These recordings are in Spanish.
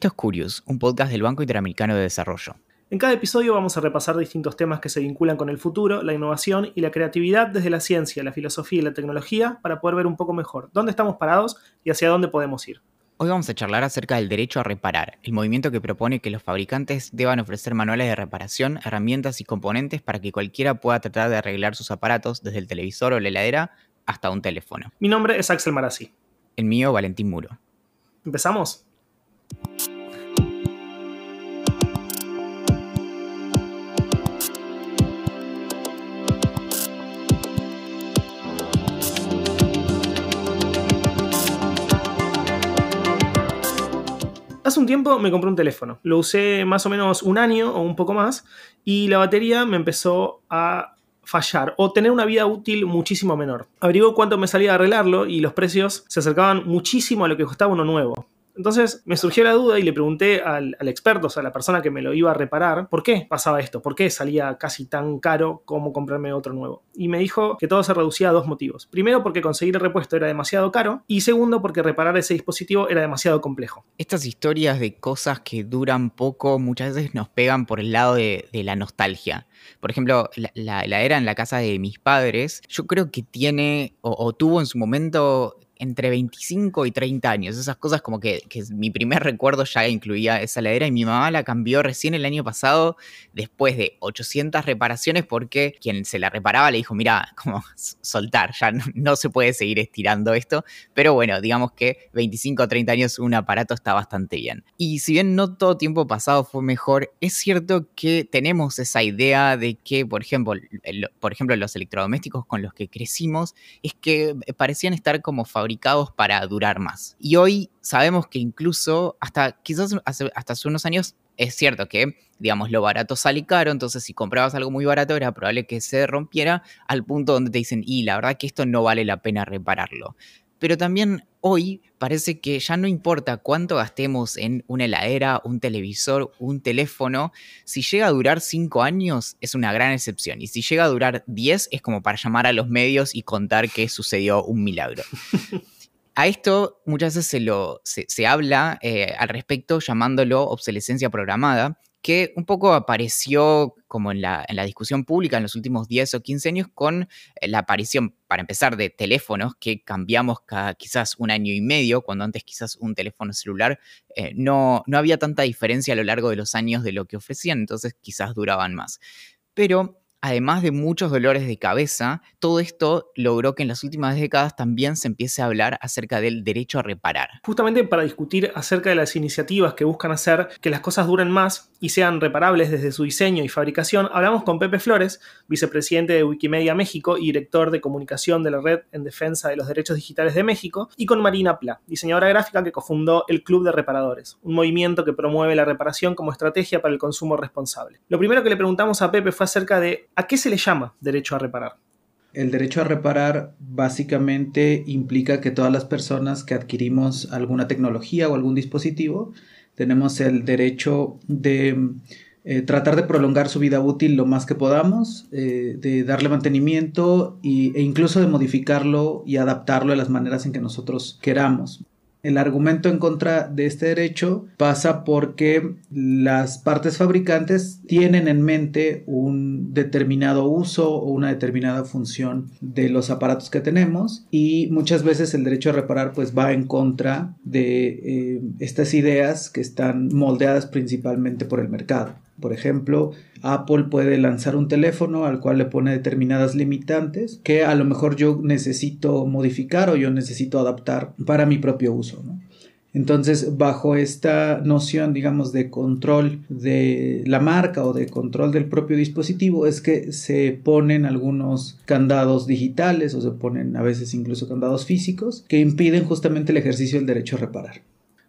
Esto es Curious, un podcast del Banco Interamericano de Desarrollo. En cada episodio vamos a repasar distintos temas que se vinculan con el futuro, la innovación y la creatividad desde la ciencia, la filosofía y la tecnología para poder ver un poco mejor dónde estamos parados y hacia dónde podemos ir. Hoy vamos a charlar acerca del derecho a reparar, el movimiento que propone que los fabricantes deban ofrecer manuales de reparación, herramientas y componentes para que cualquiera pueda tratar de arreglar sus aparatos desde el televisor o la heladera hasta un teléfono. Mi nombre es Axel Marazzi. El mío, Valentín Muro. ¿Empezamos? Hace un tiempo me compré un teléfono. Lo usé más o menos un año o un poco más y la batería me empezó a fallar o tener una vida útil muchísimo menor. Averigué cuánto me salía a arreglarlo y los precios se acercaban muchísimo a lo que costaba uno nuevo. Entonces me surgió la duda y le pregunté al, experto, o sea, a la persona que me lo iba a reparar, ¿por qué pasaba esto? ¿Por qué salía casi tan caro como comprarme otro nuevo? Y me dijo que todo se reducía a dos motivos. Primero, porque conseguir el repuesto era demasiado caro y segundo, porque reparar ese dispositivo era demasiado complejo. Estas historias de cosas que duran poco muchas veces nos pegan por el lado de, la nostalgia. Por ejemplo, la, heladera en la casa de mis padres, yo creo que tiene o tuvo en su momento entre 25 y 30 años. Esas cosas como que, mi primer recuerdo ya incluía esa ladera y mi mamá la cambió recién el año pasado después de 800 reparaciones porque quien se la reparaba le dijo, mira, como soltar, ya no, se puede seguir estirando esto. Pero bueno, digamos que 25 o 30 años un aparato está bastante bien. Y si bien no todo tiempo pasado fue mejor, es cierto que tenemos esa idea de que, por ejemplo, por ejemplo los electrodomésticos con los que crecimos, es que parecían estar como fabricados para durar más. Y hoy sabemos que incluso hasta quizás hasta hace unos años es cierto que, digamos, lo barato sale caro, entonces si comprabas algo muy barato era probable que se rompiera al punto donde te dicen, y la verdad que esto no vale la pena repararlo. Pero también hoy parece que ya no importa cuánto gastemos en una heladera, un televisor, un teléfono, si llega a durar 5 años es una gran excepción y si llega a durar 10 es como para llamar a los medios y contar que sucedió un milagro. A esto muchas veces se, lo, se, habla eh, al respecto llamándolo obsolescencia programada, que un poco apareció como en la, en la, discusión pública en los últimos 10 o 15 años con eh, la aparición, para empezar, de teléfonos que cambiamos cada quizás un año y medio, cuando antes quizás un teléfono celular eh, no, no había tanta diferencia a lo largo de los años de lo que ofrecían, entonces quizás duraban más. Pero además de muchos dolores de cabeza, todo esto logró que en las últimas décadas también se empiece a hablar acerca del derecho a reparar. Justamente para discutir acerca de las iniciativas que buscan hacer que las cosas duren más y sean reparables desde su diseño y fabricación, hablamos con Pepe Flores, vicepresidente de Wikimedia México y director de comunicación de la Red en Defensa de los Derechos Digitales de México, y con Marina Pla, diseñadora gráfica que cofundó el Club de Reparadores, un movimiento que promueve la reparación como estrategia para el consumo responsable. Lo primero que le preguntamos a Pepe fue acerca de ¿A qué se le llama derecho a reparar? El derecho a reparar básicamente implica que todas las personas que adquirimos alguna tecnología o algún dispositivo tenemos el derecho de eh, tratar de prolongar su vida útil lo más que podamos, eh, de darle mantenimiento e incluso de modificarlo y adaptarlo a las maneras en que nosotros queramos. El argumento en contra de este derecho pasa porque las partes fabricantes tienen en mente un determinado uso o una determinada función de los aparatos que tenemos y muchas veces el derecho a reparar pues va en contra de eh, estas ideas que están moldeadas principalmente por el mercado. Por ejemplo, Apple puede lanzar un teléfono al cual le pone determinadas limitantes que a lo mejor yo necesito modificar o yo necesito adaptar para mi propio uso. Entonces, bajo esta noción, digamos, de control de la marca o de control del propio dispositivo, es que se ponen algunos candados digitales o se ponen a veces incluso candados físicos que impiden justamente el ejercicio del derecho a reparar.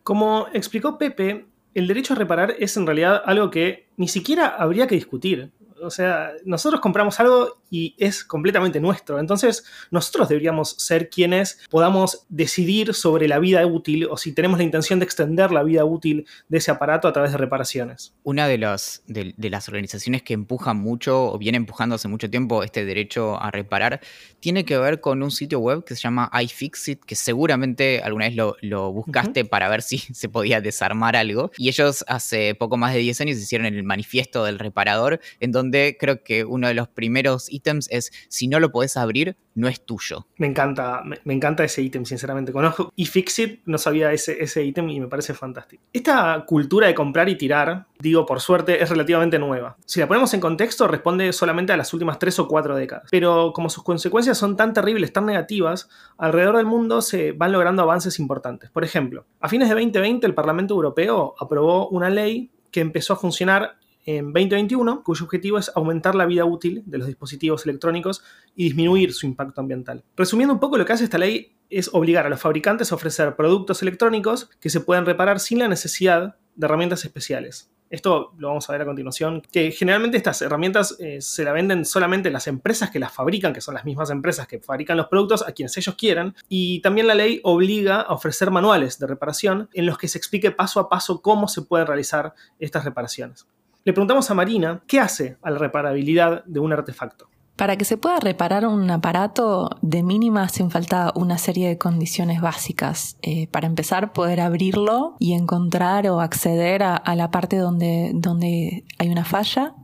Como explicó Pepe, el derecho a reparar es en realidad algo que ni siquiera habría que discutir. O sea, nosotros compramos algo y es completamente nuestro. Entonces, nosotros deberíamos ser quienes podamos decidir sobre la vida útil o si tenemos la intención de extender la vida útil de ese aparato a través de reparaciones. Una de, los, de, las organizaciones que empujan mucho o viene empujando hace mucho tiempo este derecho a reparar tiene que ver con un sitio web que se llama iFixit, que seguramente alguna vez lo, buscaste para ver si se podía desarmar algo. Y ellos hace poco más de 10 años hicieron el manifiesto del reparador, en donde creo que uno de los primeros es, si no lo podés abrir, no es tuyo. Me encanta, me, encanta ese ítem, sinceramente. Conozco iFixit, no sabía ese, ese ítem y me parece fantástico. Esta cultura de comprar y tirar, digo por suerte, es relativamente nueva. Si la ponemos en contexto, responde solamente a las últimas tres o cuatro décadas. Pero como sus consecuencias son tan terribles, tan negativas, alrededor del mundo se van logrando avances importantes. Por ejemplo, a fines de 2020 el Parlamento Europeo aprobó una ley que empezó a funcionar en 2021, cuyo objetivo es aumentar la vida útil de los dispositivos electrónicos y disminuir su impacto ambiental. Resumiendo un poco, lo que hace esta ley es obligar a los fabricantes a ofrecer productos electrónicos que se pueden reparar sin la necesidad de herramientas especiales. Esto lo vamos a ver a continuación, que generalmente estas herramientas eh, se la venden solamente las empresas que las fabrican, que son las mismas empresas que fabrican los productos a quienes ellos quieran. Y también la ley obliga a ofrecer manuales de reparación en los que se explique paso a paso cómo se pueden realizar estas reparaciones. Le preguntamos a Marina qué hace a la reparabilidad de un artefacto. Para que se pueda reparar un aparato, de mínima hacen falta una serie de condiciones básicas. Eh, para empezar, poder abrirlo y encontrar o acceder a, la parte donde, donde hay una falla.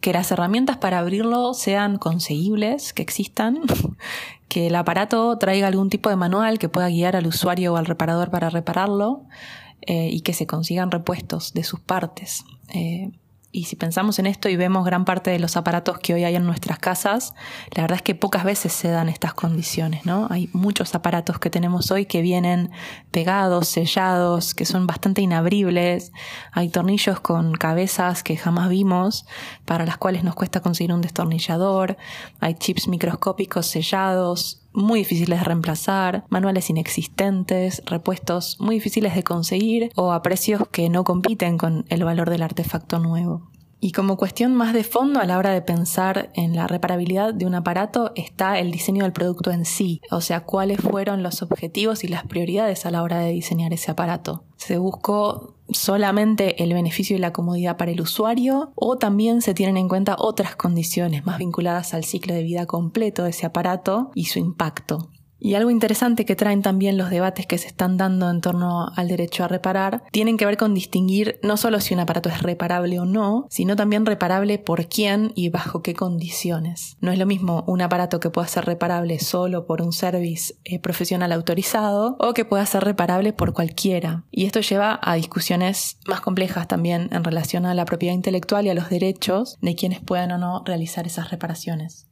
Que las herramientas para abrirlo sean conseguibles, que existan. que el aparato traiga algún tipo de manual que pueda guiar al usuario o al reparador para repararlo. Eh, y que se consigan repuestos de sus partes. Eh, y si pensamos en esto y vemos gran parte de los aparatos que hoy hay en nuestras casas, la verdad es que pocas veces se dan estas condiciones, ¿no? Hay muchos aparatos que tenemos hoy que vienen pegados, sellados, que son bastante inabribles. Hay tornillos con cabezas que jamás vimos, para las cuales nos cuesta conseguir un destornillador. Hay chips microscópicos sellados, muy difíciles de reemplazar, manuales inexistentes, repuestos muy difíciles de conseguir o a precios que no compiten con el valor del artefacto nuevo. Y como cuestión más de fondo a la hora de pensar en la reparabilidad de un aparato está el diseño del producto en sí, o sea, cuáles fueron los objetivos y las prioridades a la hora de diseñar ese aparato. Se buscó solamente el beneficio y la comodidad para el usuario o también se tienen en cuenta otras condiciones más vinculadas al ciclo de vida completo de ese aparato y su impacto. Y algo interesante que traen también los debates que se están dando en torno al derecho a reparar, tienen que ver con distinguir no solo si un aparato es reparable o no, sino también reparable por quién y bajo qué condiciones. No es lo mismo un aparato que pueda ser reparable solo por un service eh, profesional autorizado o que pueda ser reparable por cualquiera. Y esto lleva a discusiones más complejas también en relación a la propiedad intelectual y a los derechos de quienes puedan o no realizar esas reparaciones.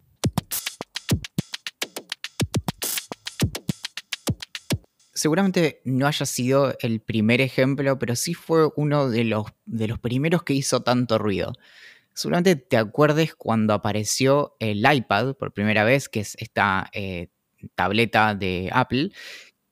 Seguramente no haya sido el primer ejemplo, pero sí fue uno de los, de los primeros que hizo tanto ruido. Seguramente te acuerdes cuando apareció el iPad por primera vez, que es esta eh, tableta de Apple,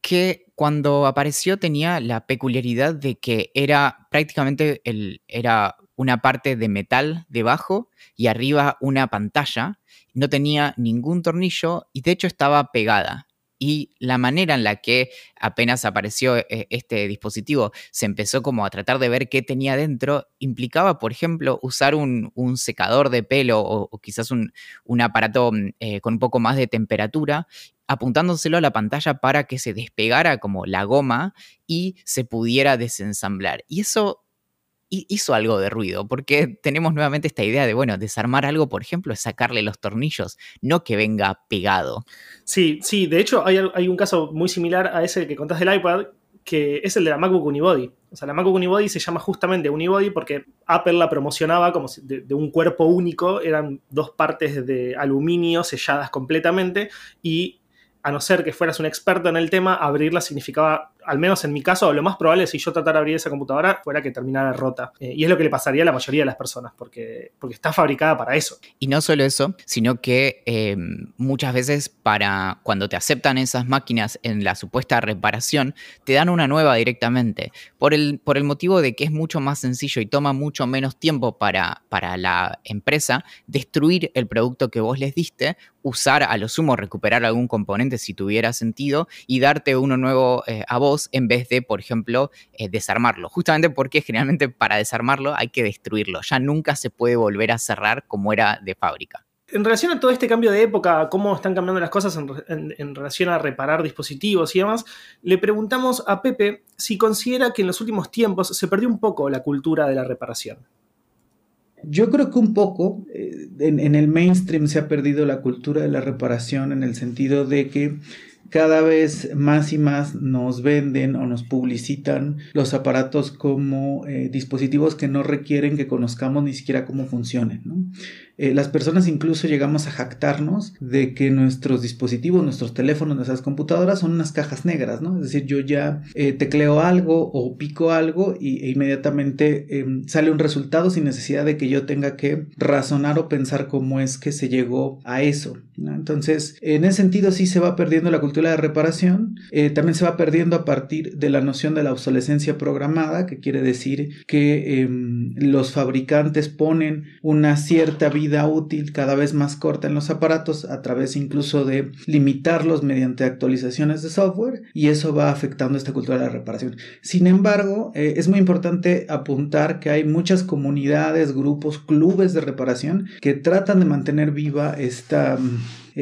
que cuando apareció tenía la peculiaridad de que era prácticamente el, era una parte de metal debajo y arriba una pantalla. No tenía ningún tornillo y de hecho estaba pegada y la manera en la que apenas apareció eh, este dispositivo se empezó como a tratar de ver qué tenía dentro, implicaba, por ejemplo, usar un, secador de pelo o, quizás un, aparato mm, eh, con un poco más de temperatura apuntándoselo a la pantalla para que se despegara como la goma y se pudiera desensamblar. Y eso hizo algo de ruido, porque tenemos nuevamente esta idea de, bueno, desarmar algo, por ejemplo, es sacarle los tornillos, no que venga pegado. Sí, sí, de hecho hay, un caso muy similar a ese que contás del iPad, que es el de la MacBook Unibody. O sea, la MacBook Unibody se llama justamente Unibody porque Apple la promocionaba como de, de, un cuerpo único, eran dos partes de aluminio selladas completamente y a no ser que fueras un experto en el tema, abrirla significaba al menos en mi caso, lo más probable si yo tratara de abrir esa computadora fuera que terminara rota. Eh, y es lo que le pasaría a la mayoría de las personas, porque, porque está fabricada para eso. Y no solo eso, sino que eh, muchas veces para cuando te aceptan esas máquinas en la supuesta reparación, te dan una nueva directamente. Por el, por el motivo de que es mucho más sencillo y toma mucho menos tiempo para, para la empresa destruir el producto que vos les diste, usar a lo sumo, recuperar algún componente si tuviera sentido y darte uno nuevo eh, a vos en vez de, por ejemplo, eh, desarmarlo. Justamente porque generalmente para desarmarlo hay que destruirlo. Ya nunca se puede volver a cerrar como era de fábrica. En relación a todo este cambio de época, cómo están cambiando las cosas en, relación a reparar dispositivos y demás, le preguntamos a Pepe si considera que en los últimos tiempos se perdió un poco la cultura de la reparación. Yo creo que un poco eh, en, el mainstream se ha perdido la cultura de la reparación en el sentido de que cada vez más y más nos venden o nos publicitan los aparatos como eh, dispositivos que no requieren que conozcamos ni siquiera cómo funcionen. ¿no? Eh, las personas incluso llegamos a jactarnos de que nuestros dispositivos, nuestros teléfonos, nuestras computadoras son unas cajas negras, ¿no? Es decir, yo ya eh, tecleo algo o pico algo y, e inmediatamente em, sale un resultado sin necesidad de que yo tenga que razonar o pensar cómo es que se llegó a eso. Entonces, en ese sentido sí se va perdiendo la cultura de reparación, eh, también se va perdiendo a partir de la noción de la obsolescencia programada, que quiere decir que em, los fabricantes ponen una cierta vida útil cada vez más corta en los aparatos a través incluso de limitarlos mediante actualizaciones de software y eso va afectando esta cultura de reparación. Sin embargo, eh, es muy importante apuntar que hay muchas comunidades, grupos, clubes de reparación que tratan de mantener viva esta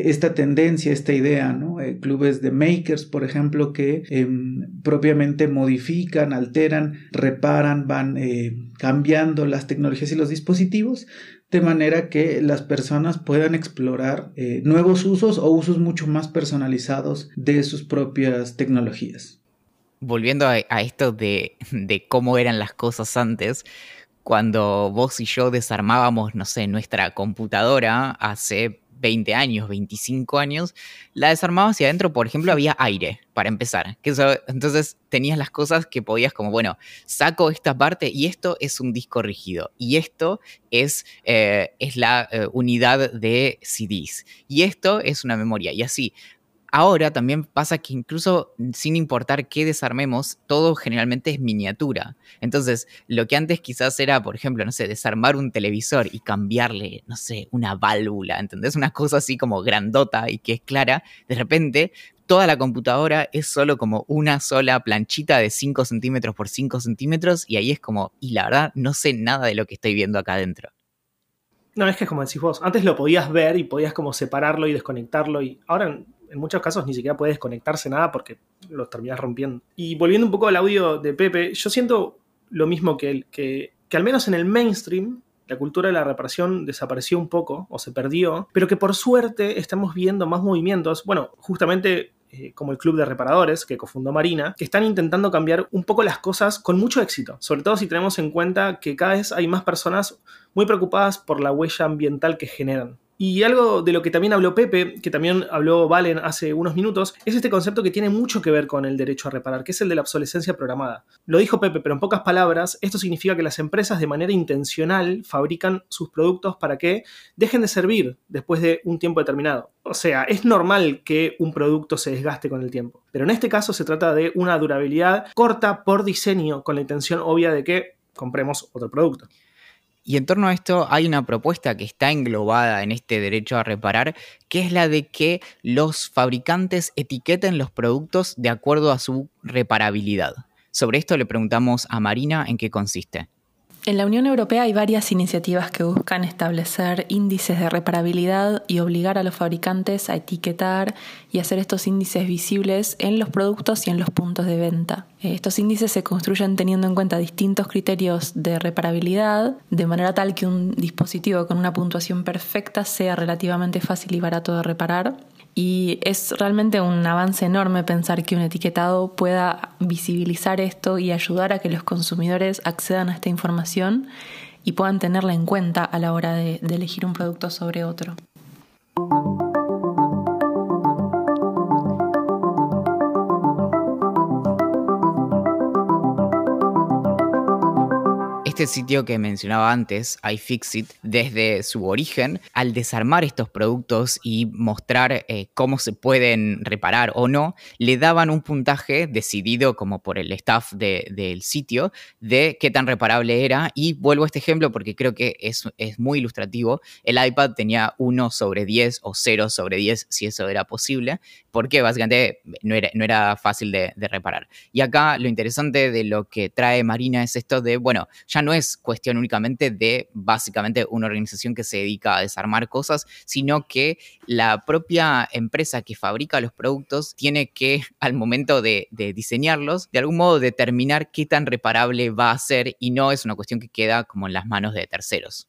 esta tendencia, esta idea, ¿no? Eh, clubes de makers, por ejemplo, que em, propiamente modifican, alteran, reparan, van eh, cambiando las tecnologías y los dispositivos de manera que las personas puedan explorar eh, nuevos usos o usos mucho más personalizados de sus propias tecnologías. Volviendo a, esto de, de, cómo eran las cosas antes, cuando vos y yo desarmábamos, no sé, nuestra computadora hace 20 años, 25 años, la desarmabas y adentro, por ejemplo, había aire, para empezar. Entonces tenías las cosas que podías como, bueno, saco esta parte y esto es un disco rígido y esto es, eh, es la eh, unidad de CDs y esto es una memoria y así ahora también pasa que incluso sin importar qué desarmemos, todo generalmente es miniatura. Entonces, lo que antes quizás era, por ejemplo, no sé, desarmar un televisor y cambiarle, no sé, una válvula, ¿entendés? Una cosa así como grandota y que es clara, de repente toda la computadora es solo como una sola planchita de 5 centímetros por 5 centímetros y ahí es como, y la verdad no sé nada de lo que estoy viendo acá adentro. No, es que es como decís vos, antes lo podías ver y podías como separarlo y desconectarlo y ahora en muchos casos ni siquiera puede desconectarse nada porque los terminas rompiendo. Y volviendo un poco al audio de Pepe, yo siento lo mismo que él, que, al menos en el mainstream la cultura de la reparación desapareció un poco o se perdió, pero que por suerte estamos viendo más movimientos, bueno, justamente eh, como el Club de Reparadores que cofundó Marina, que están intentando cambiar un poco las cosas con mucho éxito, sobre todo si tenemos en cuenta que cada vez hay más personas muy preocupadas por la huella ambiental que generan. Y algo de lo que también habló Pepe, que también habló Valen hace unos minutos, es este concepto que tiene mucho que ver con el derecho a reparar, que es el de la obsolescencia programada. Lo dijo Pepe, pero en pocas palabras, esto significa que las empresas de manera intencional fabrican sus productos para que dejen de servir después de un tiempo determinado. O sea, es normal que un producto se desgaste con el tiempo, pero en este caso se trata de una durabilidad corta por diseño, con la intención obvia de que compremos otro producto. Y en torno a esto hay una propuesta que está englobada en este derecho a reparar, que es la de que los fabricantes etiqueten los productos de acuerdo a su reparabilidad. Sobre esto le preguntamos a Marina en qué consiste. En la Unión Europea hay varias iniciativas que buscan establecer índices de reparabilidad y obligar a los fabricantes a etiquetar y hacer estos índices visibles en los productos y en los puntos de venta. Eh, estos índices se construyen teniendo en cuenta distintos criterios de reparabilidad, de manera tal que un dispositivo con una puntuación perfecta sea relativamente fácil y barato de reparar y es realmente un avance enorme pensar que un etiquetado pueda visibilizar esto y ayudar a que los consumidores accedan a esta información y puedan tenerla en cuenta a la hora de, elegir un producto sobre otro. Este sitio que mencionaba antes, iFixit, desde su origen, al desarmar estos productos y mostrar eh, cómo se pueden reparar o no, le daban un puntaje decidido como por el staff del sitio de qué tan reparable era. Y vuelvo a este ejemplo porque creo que es, es muy ilustrativo. El iPad tenía 1 sobre 10 o 0 sobre 10 si eso era posible, porque básicamente no era, no era fácil de, de reparar. Y acá lo interesante de lo que trae Marina es esto de, bueno, ya no es cuestión únicamente de básicamente una organización que se dedica a desarmar cosas, sino que la propia empresa que fabrica los productos tiene que, al momento de, diseñarlos, de algún modo determinar qué tan reparable va a ser y no es una cuestión que queda como en las manos de terceros.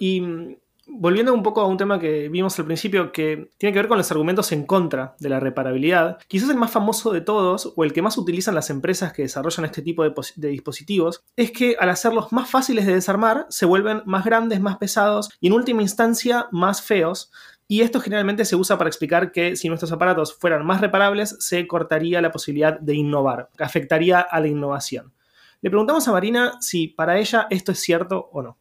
Y mm, Volviendo un poco a un tema que vimos al principio que tiene que ver con los argumentos en contra de la reparabilidad, quizás el más famoso de todos o el que más utilizan las empresas que desarrollan este tipo de, dispositivos es que al hacerlos más fáciles de desarmar se vuelven más grandes, más pesados y en última instancia más feos, y esto generalmente se usa para explicar que si nuestros aparatos fueran más reparables, se cortaría la posibilidad de innovar, afectaría a la innovación. Le preguntamos a Marina si para ella esto es cierto o no.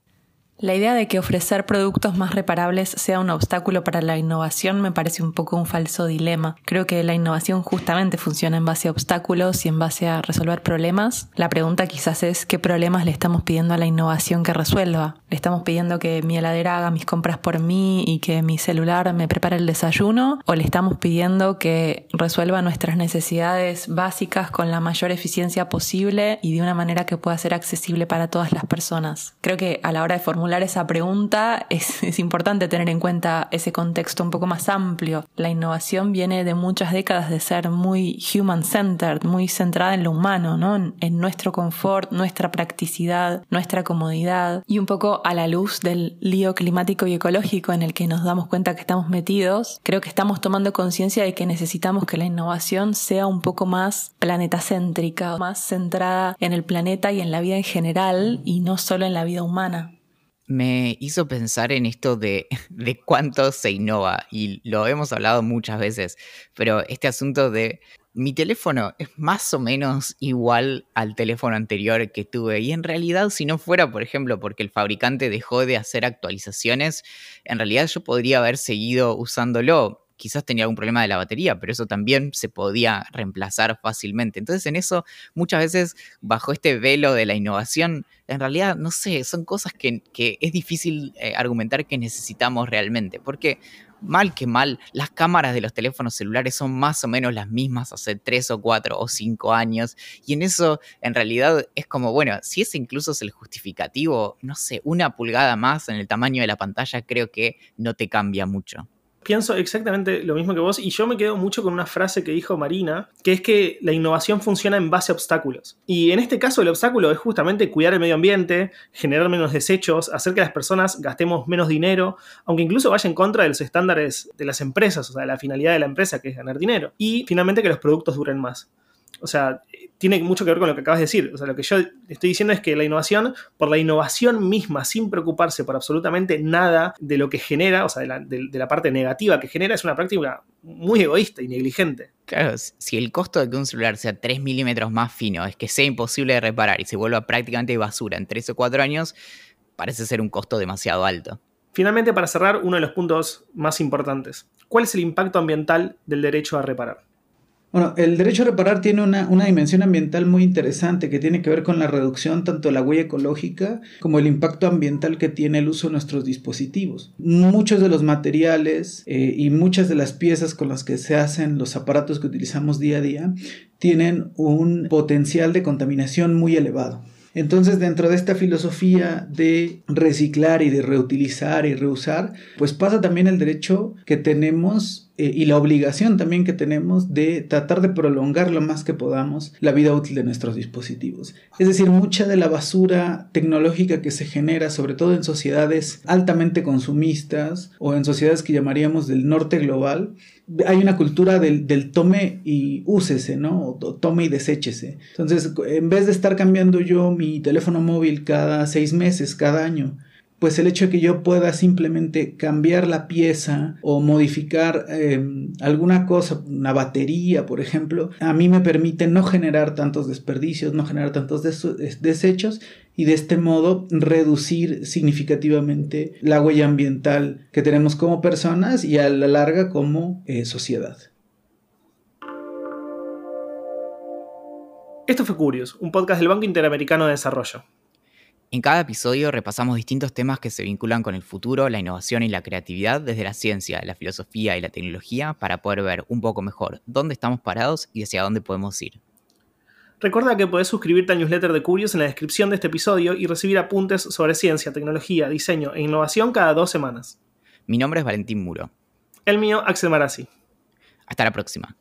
La idea de que ofrecer productos más reparables sea un obstáculo para la innovación me parece un poco un falso dilema. Creo que la innovación justamente funciona en base a obstáculos y en base a resolver problemas. La pregunta quizás es qué problemas le estamos pidiendo a la innovación que resuelva. Le estamos pidiendo que mi heladera haga mis compras por mí y que mi celular me prepare el desayuno o le estamos pidiendo que resuelva nuestras necesidades básicas con la mayor eficiencia posible y de una manera que pueda ser accesible para todas las personas. Creo que a la hora de formular esa pregunta es, es importante tener en cuenta ese contexto un poco más amplio. La innovación viene de muchas décadas de ser muy human-centered, muy centrada en lo humano, ¿no? en nuestro confort, nuestra practicidad, nuestra comodidad y un poco a la luz del lío climático y ecológico en el que nos damos cuenta que estamos metidos, creo que estamos tomando conciencia de que necesitamos que la innovación sea un poco más planetacéntrica, más centrada en el planeta y en la vida en general y no solo en la vida humana me hizo pensar en esto de, cuánto se innova y lo hemos hablado muchas veces, pero este asunto de mi teléfono es más o menos igual al teléfono anterior que tuve y en realidad si no fuera, por ejemplo, porque el fabricante dejó de hacer actualizaciones, en realidad yo podría haber seguido usándolo quizás tenía algún problema de la batería, pero eso también se podía reemplazar fácilmente. Entonces en eso muchas veces bajo este velo de la innovación, en realidad, no sé, son cosas que, es difícil eh, argumentar que necesitamos realmente, porque mal que mal, las cámaras de los teléfonos celulares son más o menos las mismas hace tres o cuatro o cinco años. Y en eso, en realidad, es como, bueno, si ese incluso es el justificativo, no sé, una pulgada más en el tamaño de la pantalla creo que no te cambia mucho pienso exactamente lo mismo que vos y yo me quedo mucho con una frase que dijo Marina, que es que la innovación funciona en base a obstáculos. Y en este caso el obstáculo es justamente cuidar el medio ambiente, generar menos desechos, hacer que las personas gastemos menos dinero, aunque incluso vaya en contra de los estándares de las empresas, o sea, de la finalidad de la empresa que es ganar dinero. Y finalmente que los productos duren más. O sea, tiene mucho que ver con lo que acabas de decir. O sea, lo que yo estoy diciendo es que la innovación, por la innovación misma, sin preocuparse por absolutamente nada de lo que genera, o sea, de la, de la parte negativa que genera, es una práctica muy egoísta y negligente. Claro, si el costo de que un celular sea 3 milímetros más fino es que sea imposible de reparar y se vuelva prácticamente basura en 3 o 4 años, parece ser un costo demasiado alto. Finalmente, para cerrar, uno de los puntos más importantes. ¿Cuál es el impacto ambiental del derecho a reparar? Bueno, el derecho a reparar tiene una, dimensión ambiental muy interesante que tiene que ver con la reducción tanto de la huella ecológica como el impacto ambiental que tiene el uso de nuestros dispositivos. Muchos de los materiales eh, y muchas de las piezas con las que se hacen los aparatos que utilizamos día a día tienen un potencial de contaminación muy elevado. Entonces, dentro de esta filosofía de reciclar y de reutilizar y reusar, pues pasa también el derecho que tenemos eh, y la obligación también que tenemos de tratar de prolongar lo más que podamos la vida útil de nuestros dispositivos. Es decir, mucha de la basura tecnológica que se genera, sobre todo en sociedades altamente consumistas o en sociedades que llamaríamos del norte global, hay una cultura del, del tome y úsese, ¿no? O tome y deséchese. Entonces, en vez de estar cambiando yo mi teléfono móvil cada seis meses, cada año, pues el hecho de que yo pueda simplemente cambiar la pieza o modificar em, alguna cosa, una batería, por ejemplo, a mí me permite no generar tantos desperdicios, no generar tantos desechos y de este modo reducir significativamente la huella ambiental que tenemos como personas y a la larga como eh, sociedad. Esto fue Curious, un podcast del Banco Interamericano de Desarrollo. En cada episodio repasamos distintos temas que se vinculan con el futuro, la innovación y la creatividad desde la ciencia, la filosofía y la tecnología para poder ver un poco mejor dónde estamos parados y hacia dónde podemos ir. Recuerda que podés suscribirte al newsletter de Curious en la descripción de este episodio y recibir apuntes sobre ciencia, tecnología, diseño e innovación cada dos semanas. Mi nombre es Valentín Muro. El mío, Axel Marazzi. Hasta la próxima.